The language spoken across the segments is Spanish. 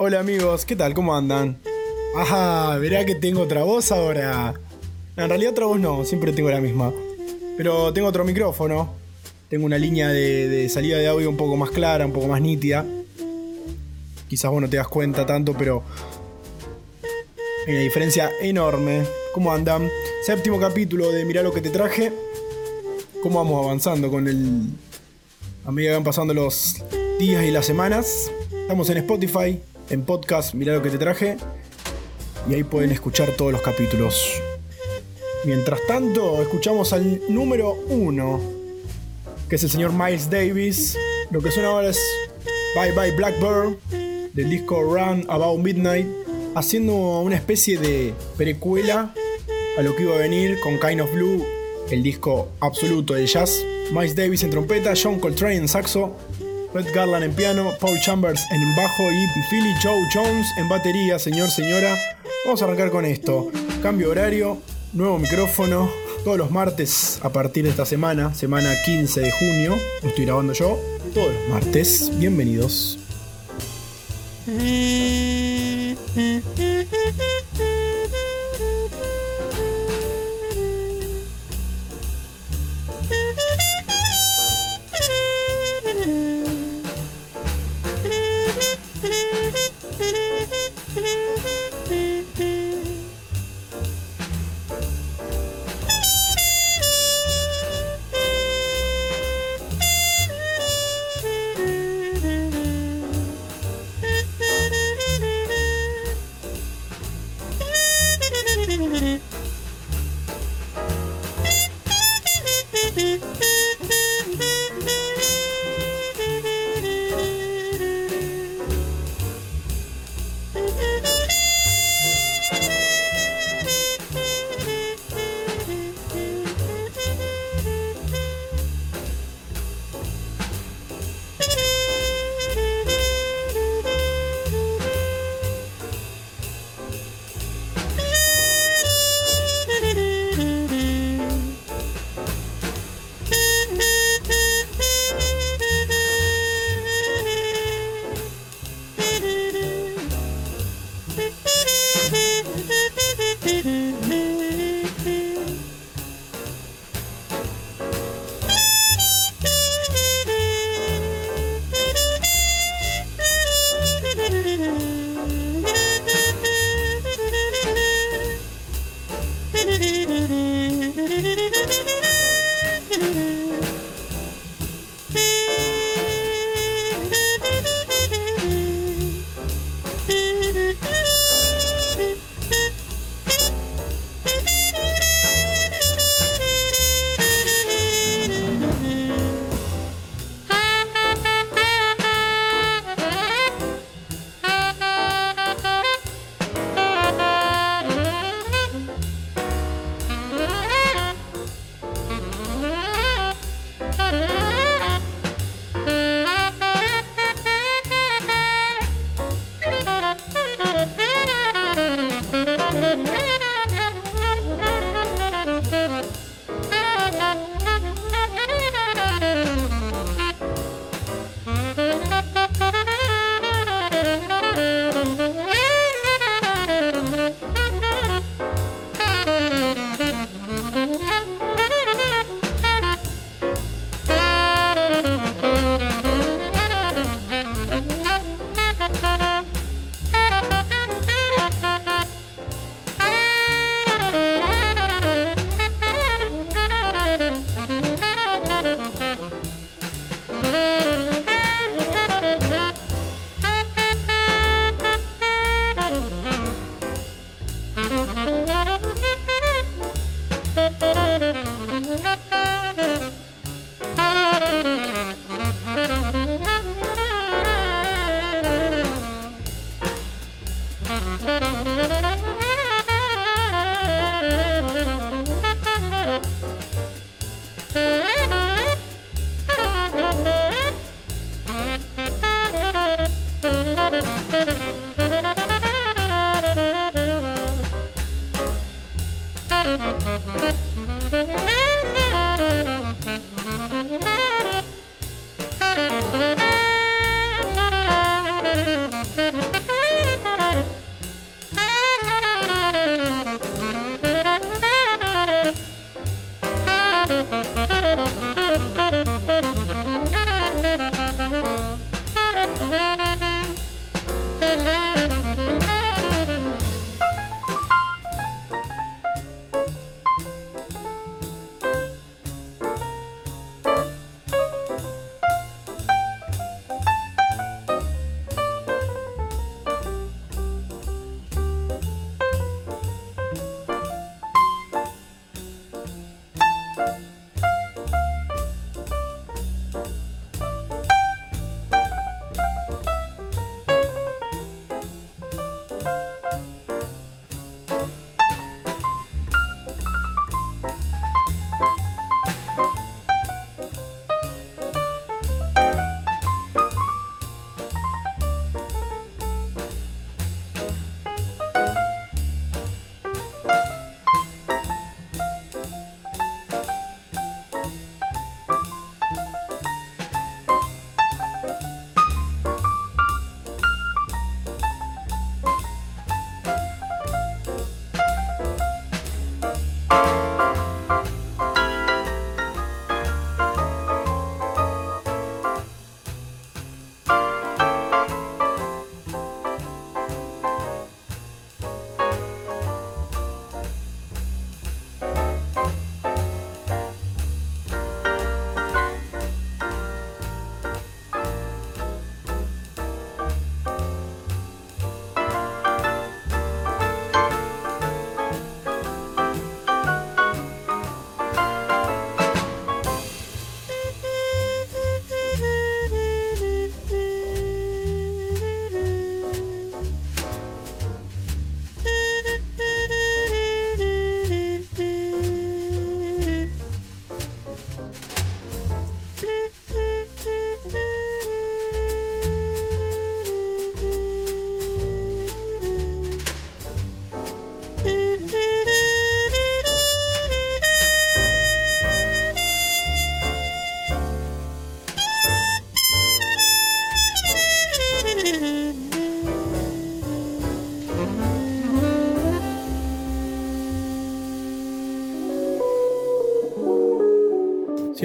Hola amigos, ¿qué tal? ¿Cómo andan? Ajá, verá que tengo otra voz ahora. En realidad otra voz no, siempre tengo la misma. Pero tengo otro micrófono. Tengo una línea de, salida de audio un poco más clara, un poco más nítida. Quizás vos no te das cuenta tanto, pero hay una diferencia enorme. ¿Cómo andan? Séptimo capítulo de Mirá lo que te traje. ¿Cómo vamos avanzando con el... A medida que van pasando los días y las semanas. Estamos en Spotify, en podcast, mirá lo que te traje. Y ahí pueden escuchar todos los capítulos. Mientras tanto, escuchamos al número uno, que es el señor Miles Davis. Lo que suena ahora es Bye Bye Blackbird, del disco Run About Midnight, haciendo una especie de precuela a lo que iba a venir con Kind of Blue, el disco absoluto de jazz. Miles Davis en trompeta, John Coltrane en saxo, Red Garland en piano, Paul Chambers en bajo y Philly Joe Jones en batería, señor, señora. Vamos a arrancar con esto. Cambio horario, nuevo micrófono. Todos los martes a partir de esta semana, semana 15 de junio, estoy grabando yo. Todos los martes, bienvenidos.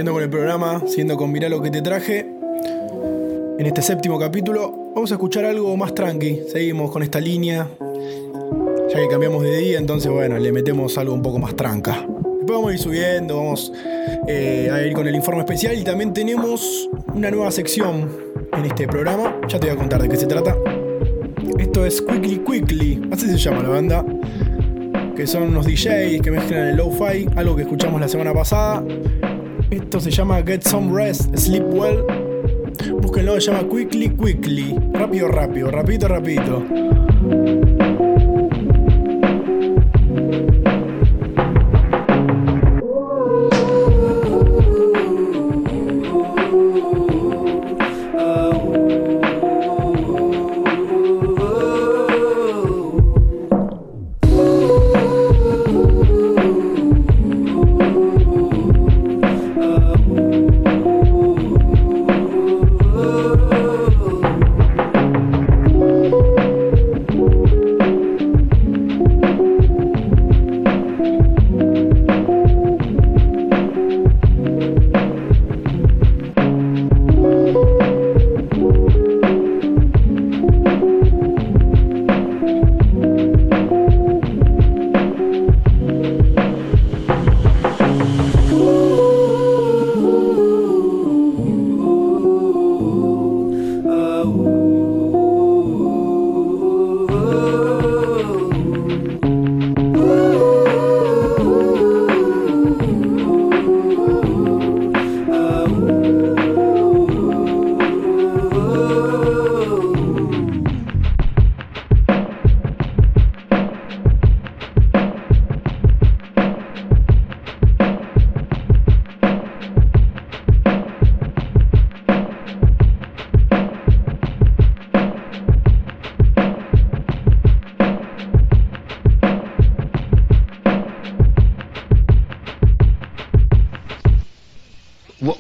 Con el programa, siendo con Mirá lo que te traje. En este séptimo capítulo vamos a escuchar algo más tranqui. Seguimos con esta línea. Ya que cambiamos de día, entonces bueno, le metemos algo un poco más tranca. Después vamos a ir subiendo, vamos eh, a ir con el informe especial y también tenemos una nueva sección en este programa. Ya te voy a contar de qué se trata. Esto es Quickly Quickly, así se llama la banda. Que son unos DJs que mezclan el lo-fi, algo que escuchamos la semana pasada. Esto se llama Get Some Rest, Sleep Well. Búsquenlo, se llama Quickly Quickly. Rápido, rápido, rapidito, rapidito.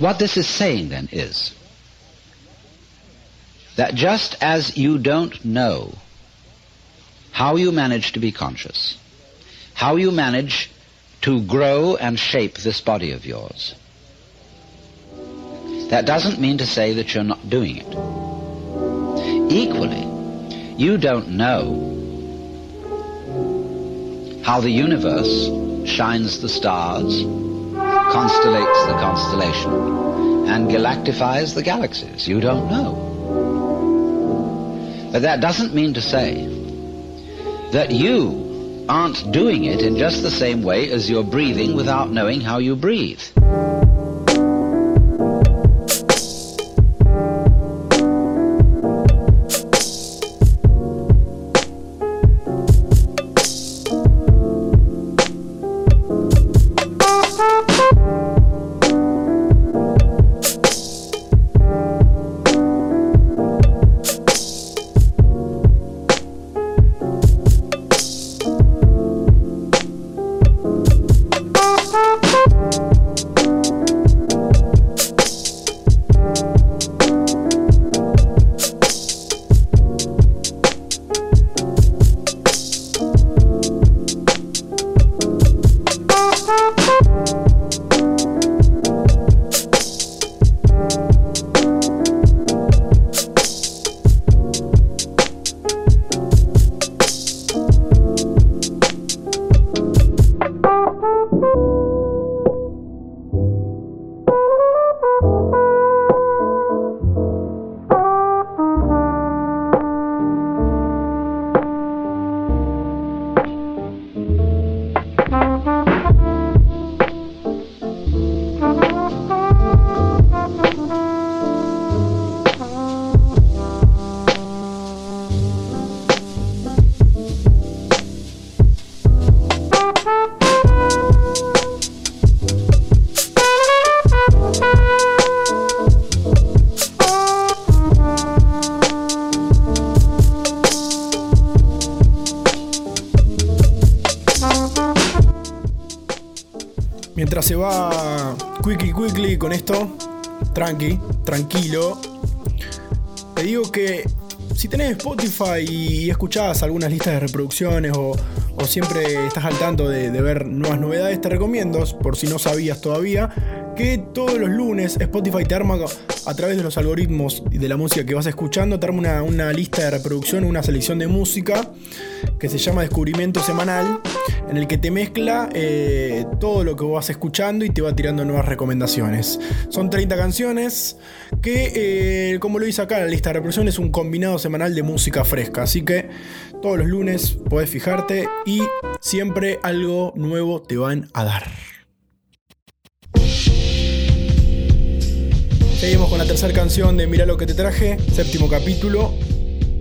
What this is saying then is that just as you don't know how you manage to be conscious, how you manage to grow and shape this body of yours, that doesn't mean to say that you're not doing it. Equally, you don't know how the universe shines the stars, constellates the constellation, and galactifies the galaxies. You don't know. But that doesn't mean to say that you aren't doing it in just the same way as you're breathing without knowing how you breathe. Se va quickly, quickly con esto, tranqui, tranquilo, te digo que si tenés Spotify y escuchás algunas listas de reproducciones o, siempre estás al tanto de, de, ver nuevas novedades, te recomiendo, por si no sabías todavía, que todos los lunes Spotify te arma a través de los algoritmos y de la música que vas escuchando, te arma una, lista de reproducción, una selección de música que se llama Descubrimiento Semanal, en el que te mezcla eh, todo lo que vas escuchando y te va tirando nuevas recomendaciones. Son 30 canciones que, eh, como lo dice acá, la lista de reproducción es un combinado semanal de música fresca, así que todos los lunes podés fijarte y siempre algo nuevo te van a dar. Seguimos con la tercera canción de Mira lo que te traje, séptimo capítulo.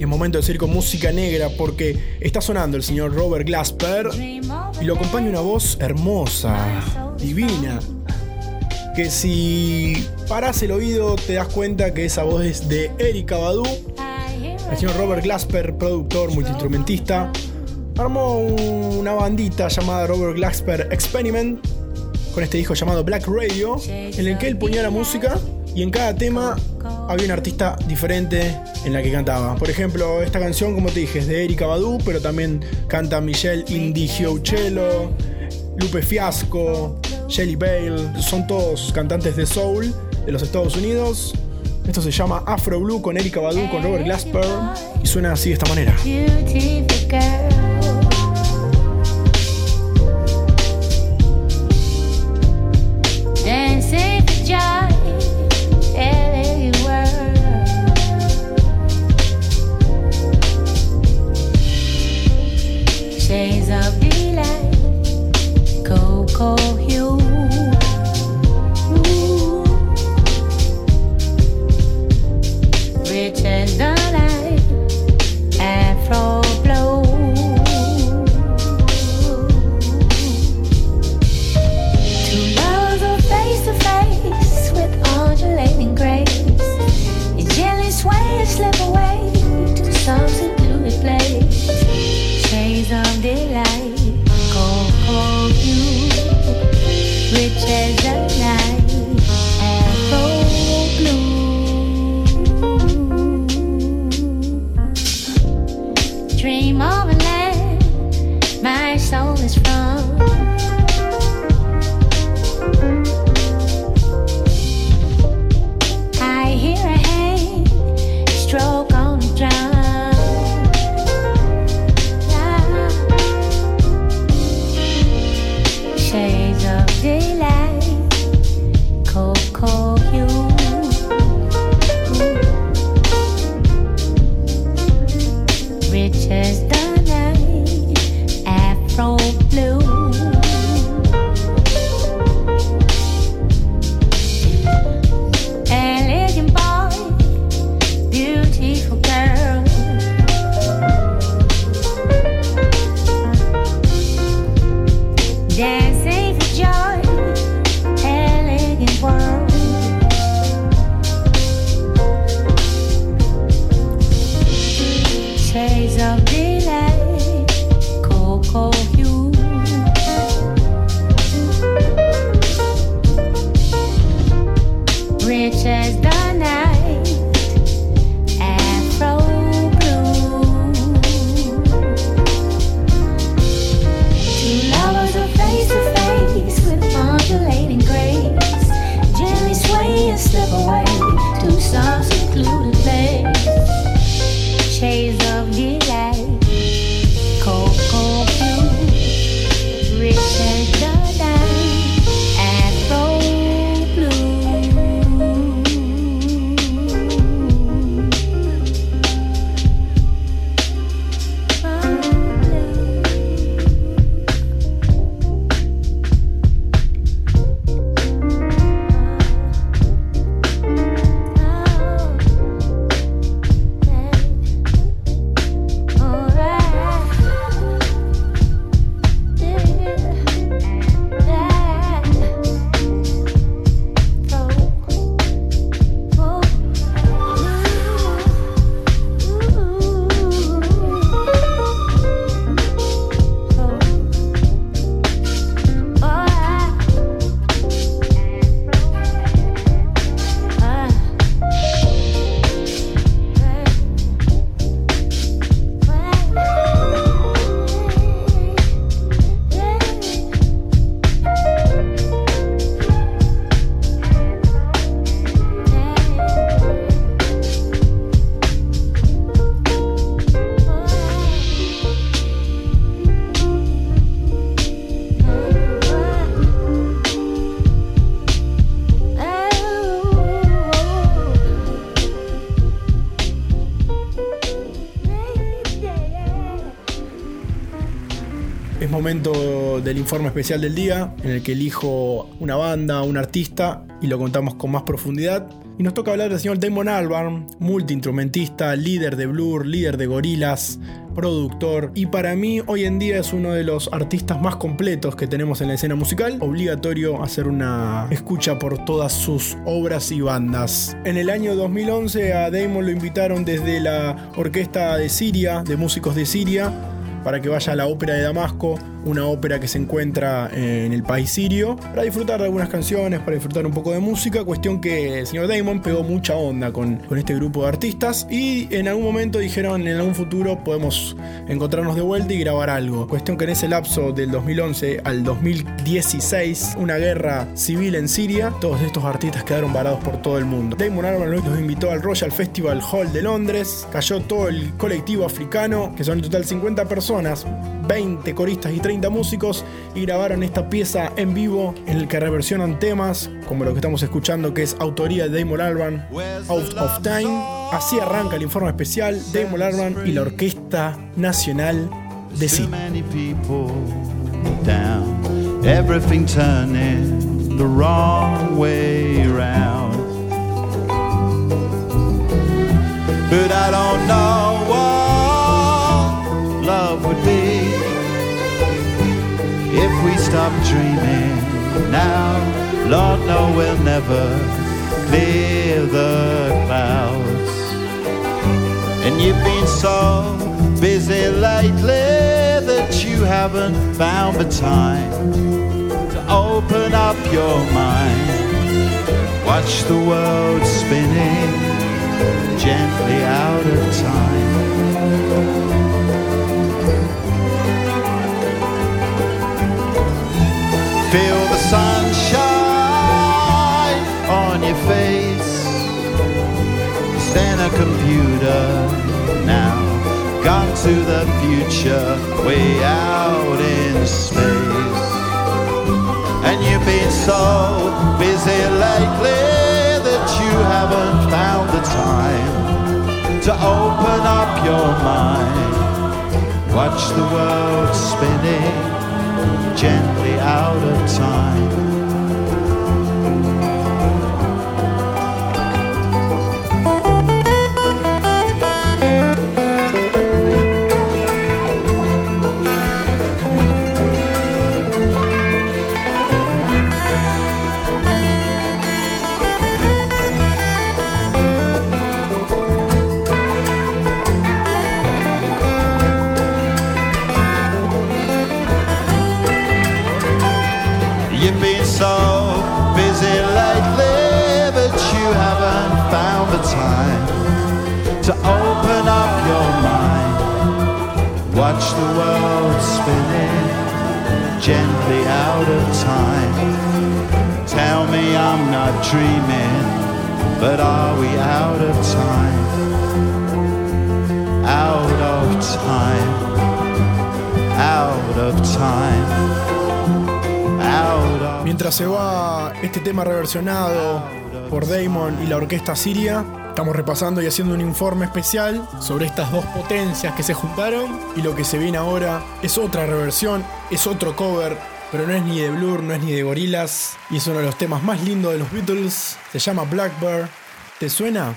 Es momento de seguir con música negra porque está sonando el señor Robert Glasper y lo acompaña una voz hermosa, divina. Que si paras el oído te das cuenta que esa voz es de Erika Badu. El señor Robert Glasper, productor, multiinstrumentista, armó una bandita llamada Robert Glasper Experiment con este disco llamado Black Radio, en el que él ponía la música y en cada tema había un artista diferente en la que cantaba. Por ejemplo, esta canción, como te dije, es de Erika Badu, pero también canta Michelle Indigiocello, Lupe Fiasco, Shelly Bale, son todos cantantes de soul de los Estados Unidos. Esto se llama Afro Blue con Erika Badu, con Robert Glasper, y suena así de esta manera. Del informe especial del día, en el que elijo una banda, un artista y lo contamos con más profundidad. Y nos toca hablar del señor Damon Albarn, multiinstrumentista, líder de Blur, líder de Gorillaz, productor y para mí hoy en día es uno de los artistas más completos que tenemos en la escena musical. Obligatorio hacer una escucha por todas sus obras y bandas. En el año 2011 a Damon lo invitaron desde la Orquesta de Siria, de músicos de Siria, para que vaya a la ópera de Damasco una ópera que se encuentra en el país sirio, para disfrutar de algunas canciones, para disfrutar un poco de música, cuestión que el señor Damon pegó mucha onda con, con este grupo de artistas y en algún momento dijeron en algún futuro podemos encontrarnos de vuelta y grabar algo. Cuestión que en ese lapso del 2011 al 2016, una guerra civil en Siria, todos estos artistas quedaron varados por todo el mundo. Damon Albarn los invitó al Royal Festival Hall de Londres, cayó todo el colectivo africano, que son en total 50 personas, 20 coristas y 30 músicos y grabaron esta pieza en vivo en el que reversionan temas como lo que estamos escuchando que es autoría de Damon Albarn, Out of Time. Así arranca el informe especial Damon Albarn y la Orquesta Nacional de love would be if we stop dreaming now. Lord, no, we'll never clear the clouds. And you've been so busy lately that you haven't found the time to open up your mind. Watch the world spinning gently out of time. Feel the sunshine on your face. Stand a computer now. Gone to the future, way out in space. And you've been so busy lately that you haven't found the time to open up your mind. Watch the world spinning gently out of time. Watch the world spinning gently out of time. Tell me I'm not dreaming, but are we out of time? Out of time. Out of time. Mientras se va este tema reversionado por Damon y la orquesta siria, estamos repasando y haciendo un informe especial sobre estas dos potencias que se juntaron y lo que se viene ahora es otra reversión, es otro cover, pero no es ni de Blur, no es ni de Gorillaz y es uno de los temas más lindos de los Beatles, se llama Blackbird. ¿Te suena?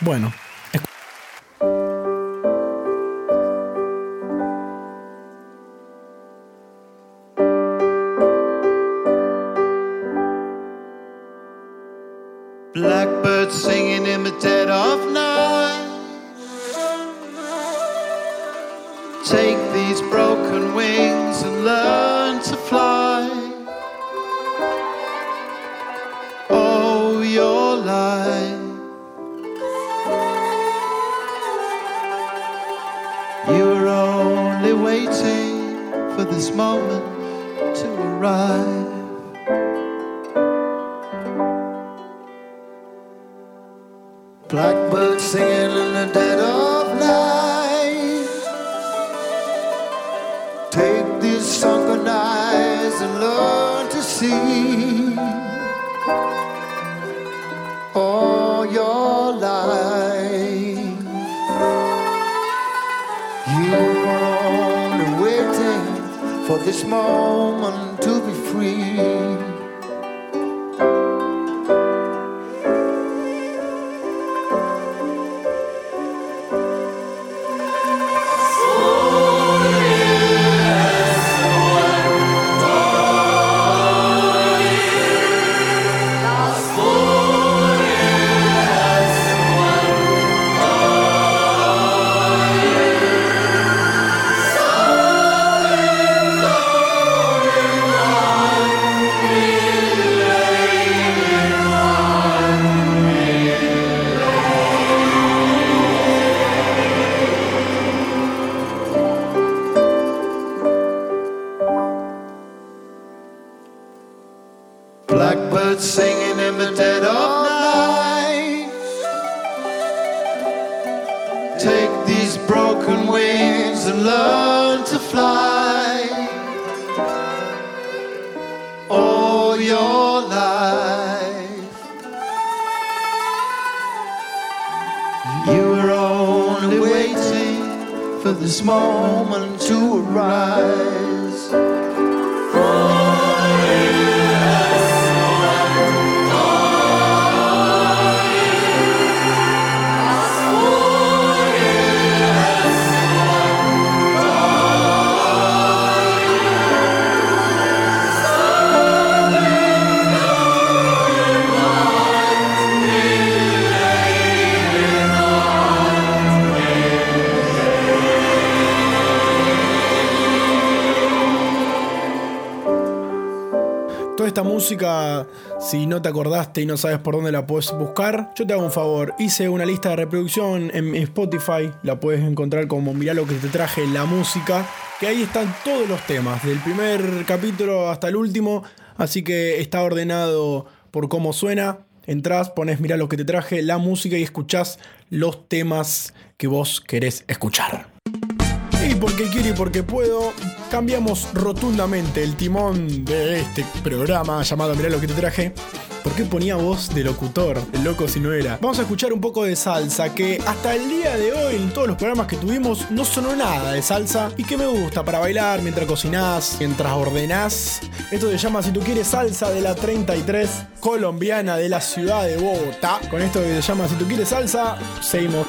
Bueno, moment to arrive. Blackbird singing in the dead of night. Take these sunken eyes and learn to see. This moment to be free. You were only waiting for this moment to arise. Esta música, si no te acordaste y no sabes por dónde la puedes buscar, yo te hago un favor. Hice una lista de reproducción en Spotify, la puedes encontrar como Mirá lo que te traje, la música, que ahí están todos los temas, del primer capítulo hasta el último, así que está ordenado por cómo suena. Entrás, pones Mirá lo que te traje, la música y escuchás los temas que vos querés escuchar. Y porque quiero y porque puedo, cambiamos rotundamente el timón de este programa llamado Mirá lo que te traje. ¿Por qué ponía voz de locutor? El loco si no era. Vamos a escuchar un poco de salsa, que hasta el día de hoy, en todos los programas que tuvimos, no sonó nada de salsa. Y que me gusta para bailar mientras cocinás, mientras ordenás. Esto se llama Si tú quieres salsa de la 33 colombiana de la ciudad de Bogotá. Con esto se llama Si tú quieres salsa, seguimos.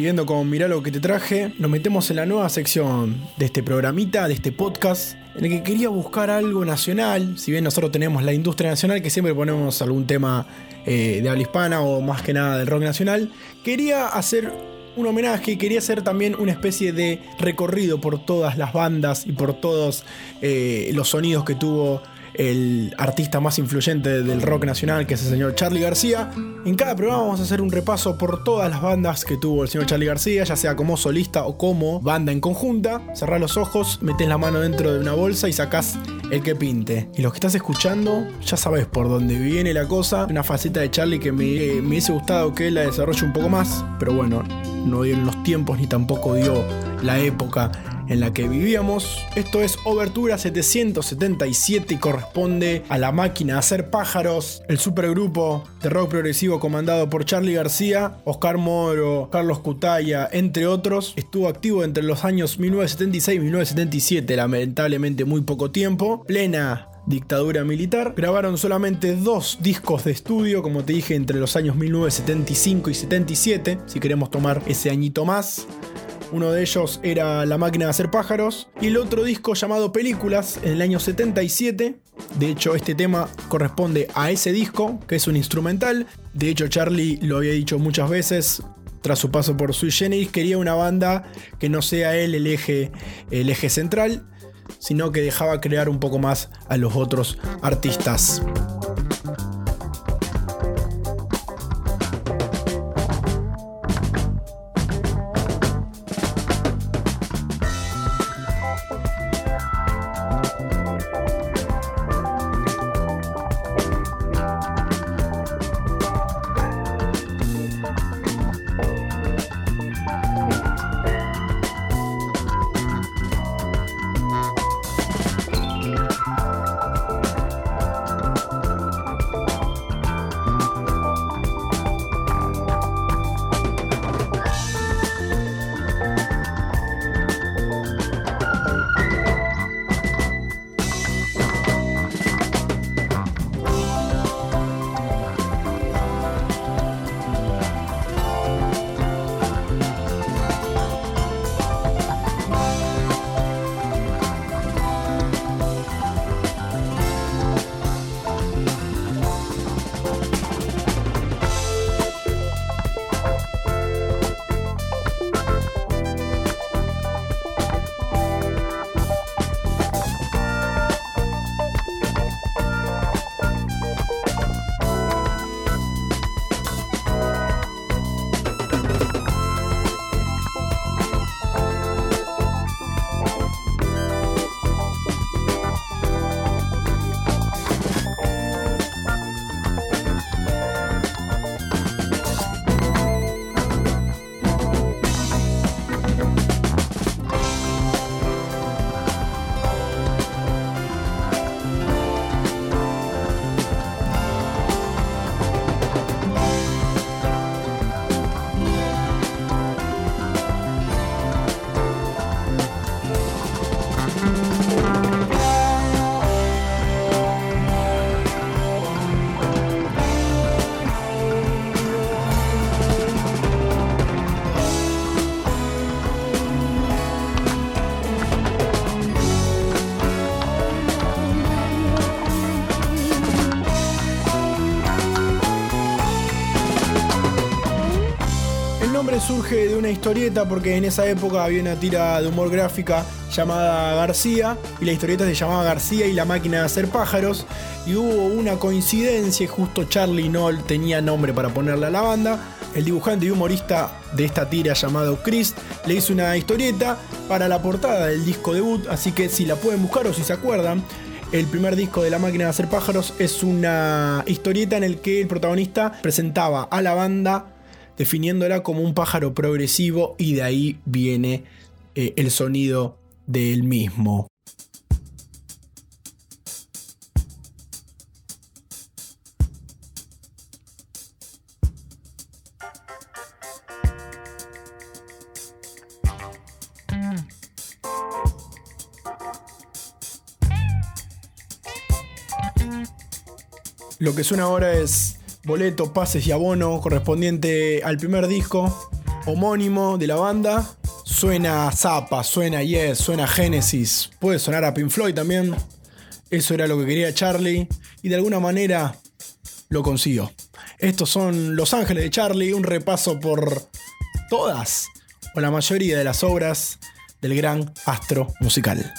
Siguiendo con Mirá lo que te traje, nos metemos en la nueva sección de este programita, de este podcast, en el que quería buscar algo nacional, si bien nosotros tenemos la industria nacional, que siempre ponemos algún tema eh, de habla hispana o más que nada del rock nacional, quería hacer un homenaje, quería hacer también una especie de recorrido por todas las bandas y por todos eh, los sonidos que tuvo el artista más influyente del rock nacional, que es el señor Charlie García. En cada programa vamos a hacer un repaso por todas las bandas que tuvo el señor Charlie García, ya sea como solista o como banda en conjunta. Cerrás los ojos, metes la mano dentro de una bolsa y sacás el que pinte. Y los que estás escuchando, ya sabes por dónde viene la cosa. Una faceta de Charlie que me, me hubiese gustado que la desarrolle un poco más, pero bueno, no dio los tiempos ni tampoco dio la época en la que vivíamos. Esto es Obertura 777 y corresponde a la máquina hacer pájaros, el supergrupo de rock progresivo comandado por Charlie García, Oscar Moro, Carlos Cutaya, entre otros. Estuvo activo entre los años 1976 y 1977, lamentablemente muy poco tiempo, plena dictadura militar. Grabaron solamente dos discos de estudio, como te dije, entre los años 1975 y 77, si queremos tomar ese añito más. Uno de ellos era La máquina de hacer pájaros. Y el otro disco llamado Películas en el año 77. De hecho, este tema corresponde a ese disco, que es un instrumental. De hecho, Charlie lo había dicho muchas veces. Tras su paso por Sui Generis, quería una banda que no sea él el eje, el eje central, sino que dejaba crear un poco más a los otros artistas. Historieta porque en esa época había una tira de humor gráfica llamada García y la historieta se llamaba García y la máquina de hacer pájaros y hubo una coincidencia justo Charlie no tenía nombre para ponerle a la banda el dibujante y humorista de esta tira llamado Chris le hizo una historieta para la portada del disco debut así que si la pueden buscar o si se acuerdan el primer disco de La máquina de hacer pájaros es una historieta en el que el protagonista presentaba a la banda definiéndola como un pájaro progresivo y de ahí viene eh, el sonido del mismo. Lo que suena ahora es boleto, pases y abono correspondiente al primer disco homónimo de la banda. Suena Zappa, suena Yes, suena Genesis, puede sonar a Pink Floyd también. Eso era lo que quería Charlie y de alguna manera lo consiguió. Estos son Los Ángeles de Charlie, un repaso por todas o la mayoría de las obras del gran astro musical.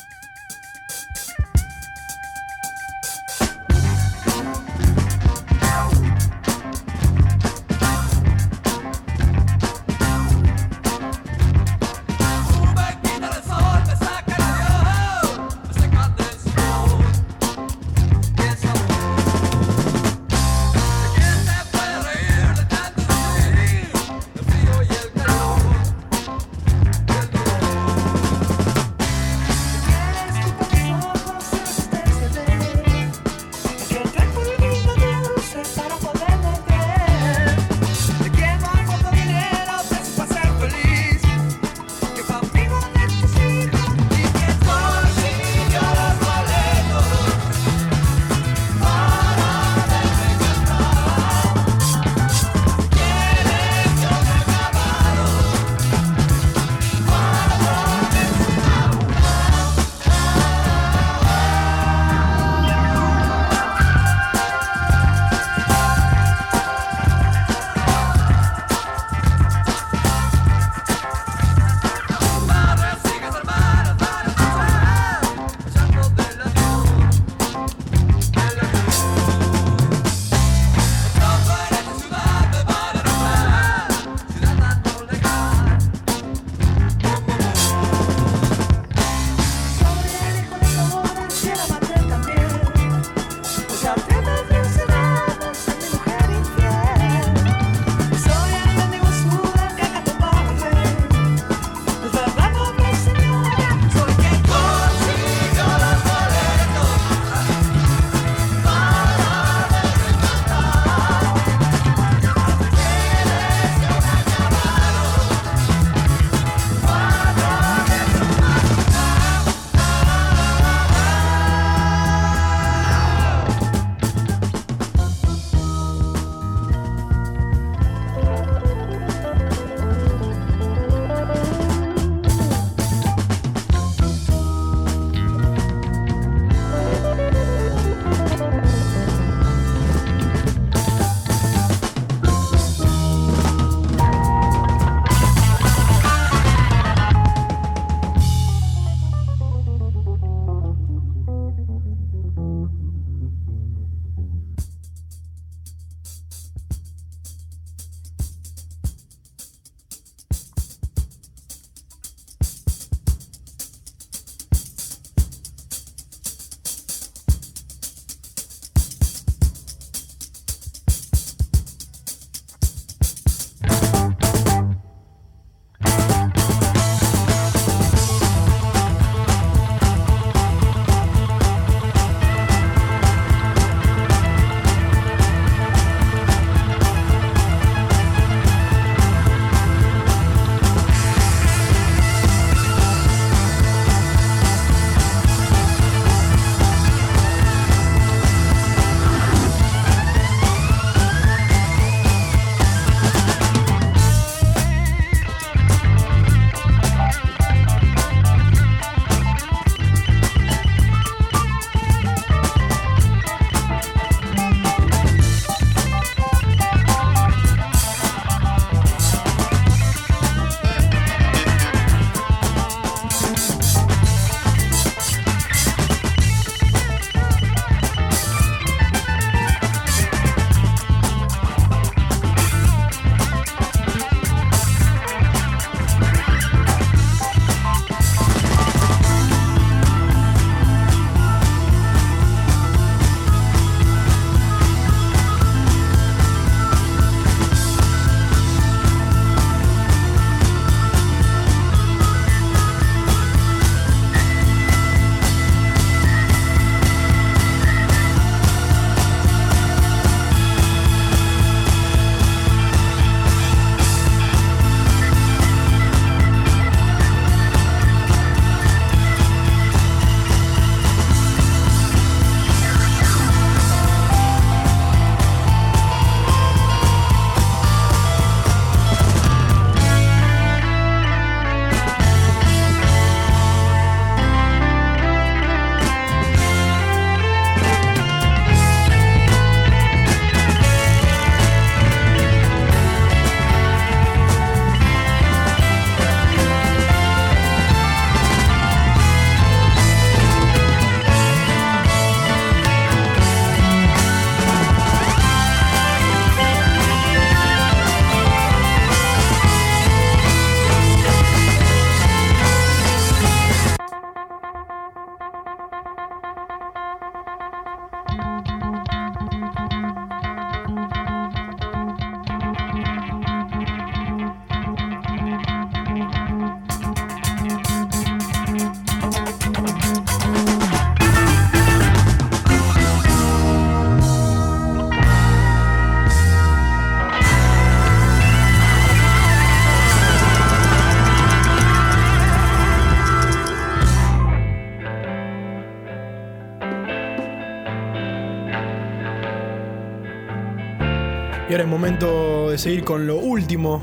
Momento de seguir con lo último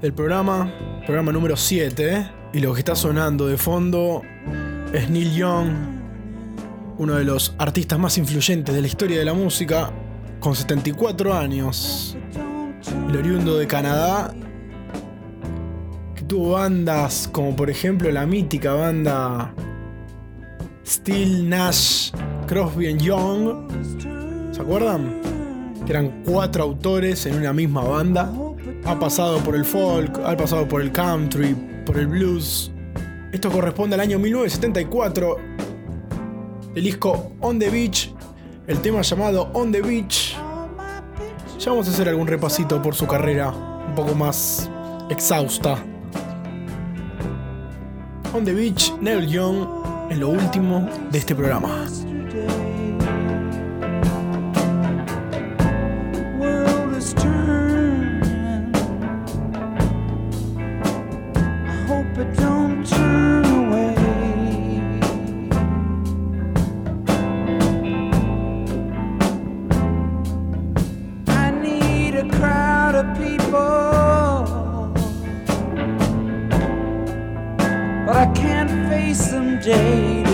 del programa, programa número 7. ¿eh? Y lo que está sonando de fondo es Neil Young, uno de los artistas más influyentes de la historia de la música, con 74 años. El oriundo de Canadá, que tuvo bandas como por ejemplo la mítica banda Steel Nash Crosby Young. ¿Se acuerdan? Eran cuatro autores en una misma banda. Ha pasado por el folk, ha pasado por el country, por el blues. Esto corresponde al año 1974. El disco On the Beach, el tema llamado On the Beach. Ya vamos a hacer algún repasito por su carrera, un poco más exhausta. On the Beach, Neil Young, en lo último de este programa. shade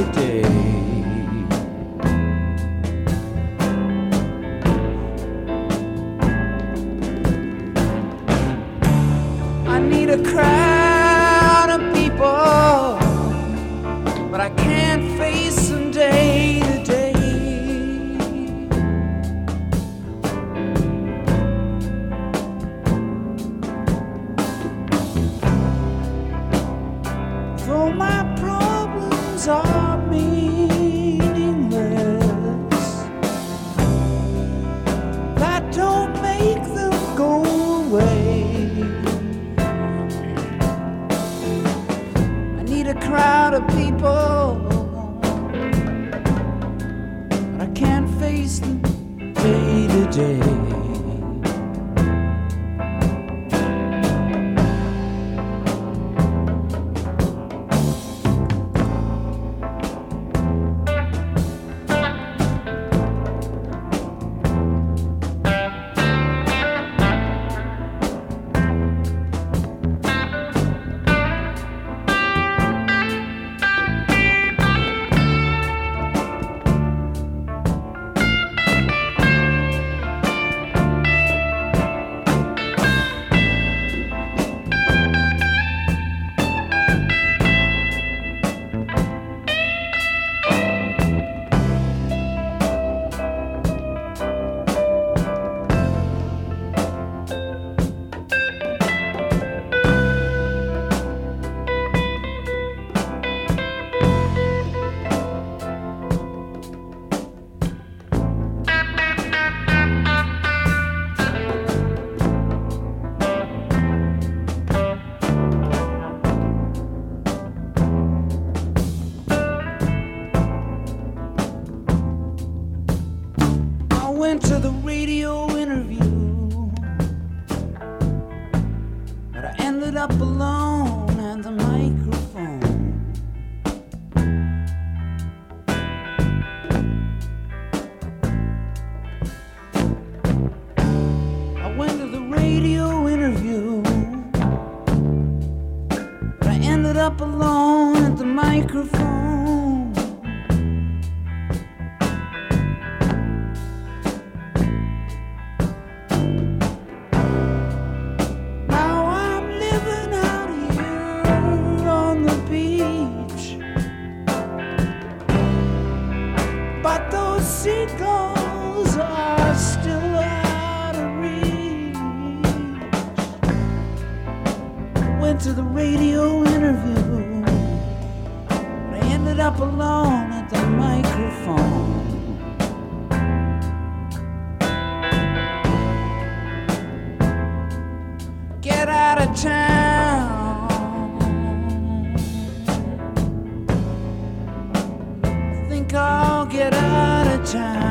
get out of town. I Think I'll get out of town.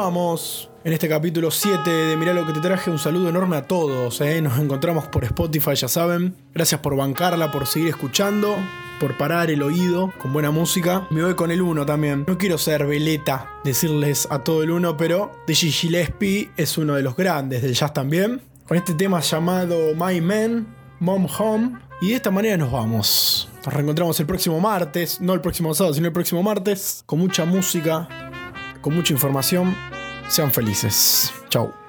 Vamos. En este capítulo 7 de Mirá lo que te traje, un saludo enorme a todos. ¿eh? Nos encontramos por Spotify, ya saben. Gracias por bancarla, por seguir escuchando, por parar el oído con buena música. Me voy con el 1 también. No quiero ser veleta, decirles a todo el 1, pero de Gillespie es uno de los grandes del jazz también. Con este tema llamado My Man, Mom Home. Y de esta manera nos vamos. Nos reencontramos el próximo martes, no el próximo sábado, sino el próximo martes, con mucha música, con mucha información. Sean felices. Chau.